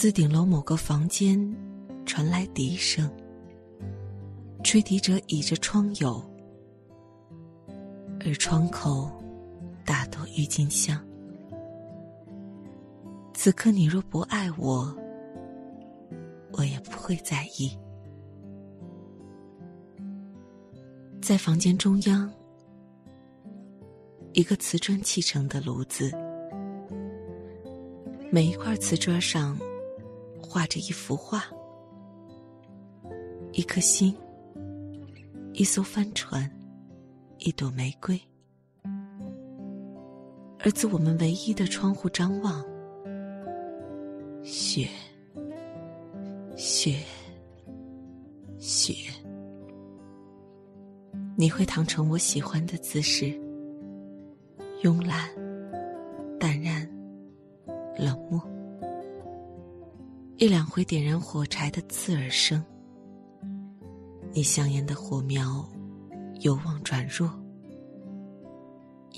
自顶楼某个房间传来笛声，吹笛者倚着窗牖，而窗口大朵郁金香。此刻你若不爱我，我也不会在意。在房间中央，一个瓷砖砌成的炉子，每一块瓷砖上。画着一幅画，一颗心，一艘帆船，一朵玫瑰。而自我们唯一的窗户张望，雪，雪，雪。你会躺成我喜欢的姿势，慵懒，淡然，冷漠。一两回点燃火柴的刺耳声，你香烟的火苗由旺转弱，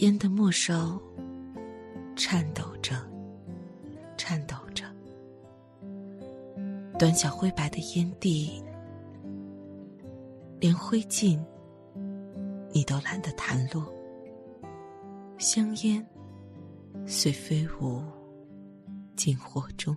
烟的末梢颤抖着，颤抖着，短小灰白的烟蒂，连灰烬你都懒得弹落，香烟遂飞舞进火中。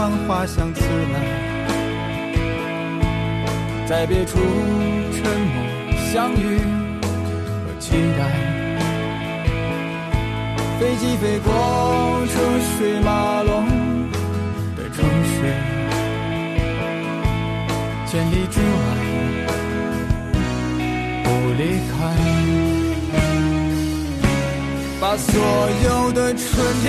为你唱花香自来，在别处沉默相遇和期待。飞机飞过车水马龙的城市，千里之外不离开。把所有的春天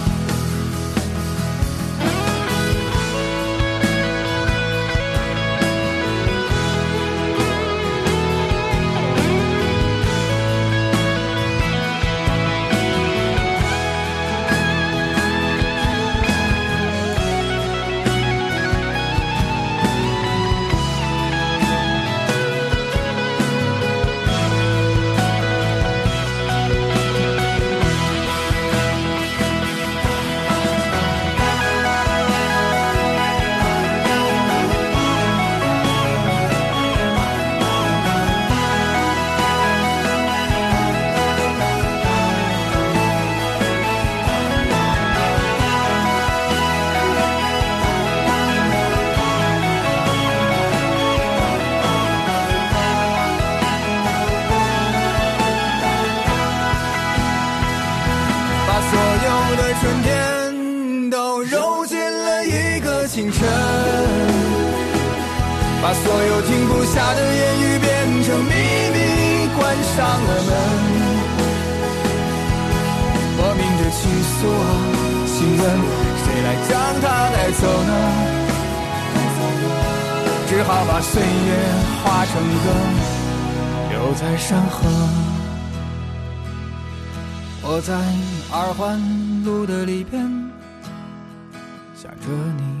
清晨，把所有停不下的言语变成秘密，关上了门。莫名的情愫啊，请问谁来将它带走呢？只好把岁月化成歌，留在山河。我在二环路的里边想着你，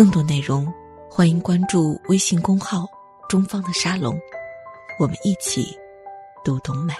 更多内容，欢迎关注微信公号“中方的沙龙”，我们一起读懂美。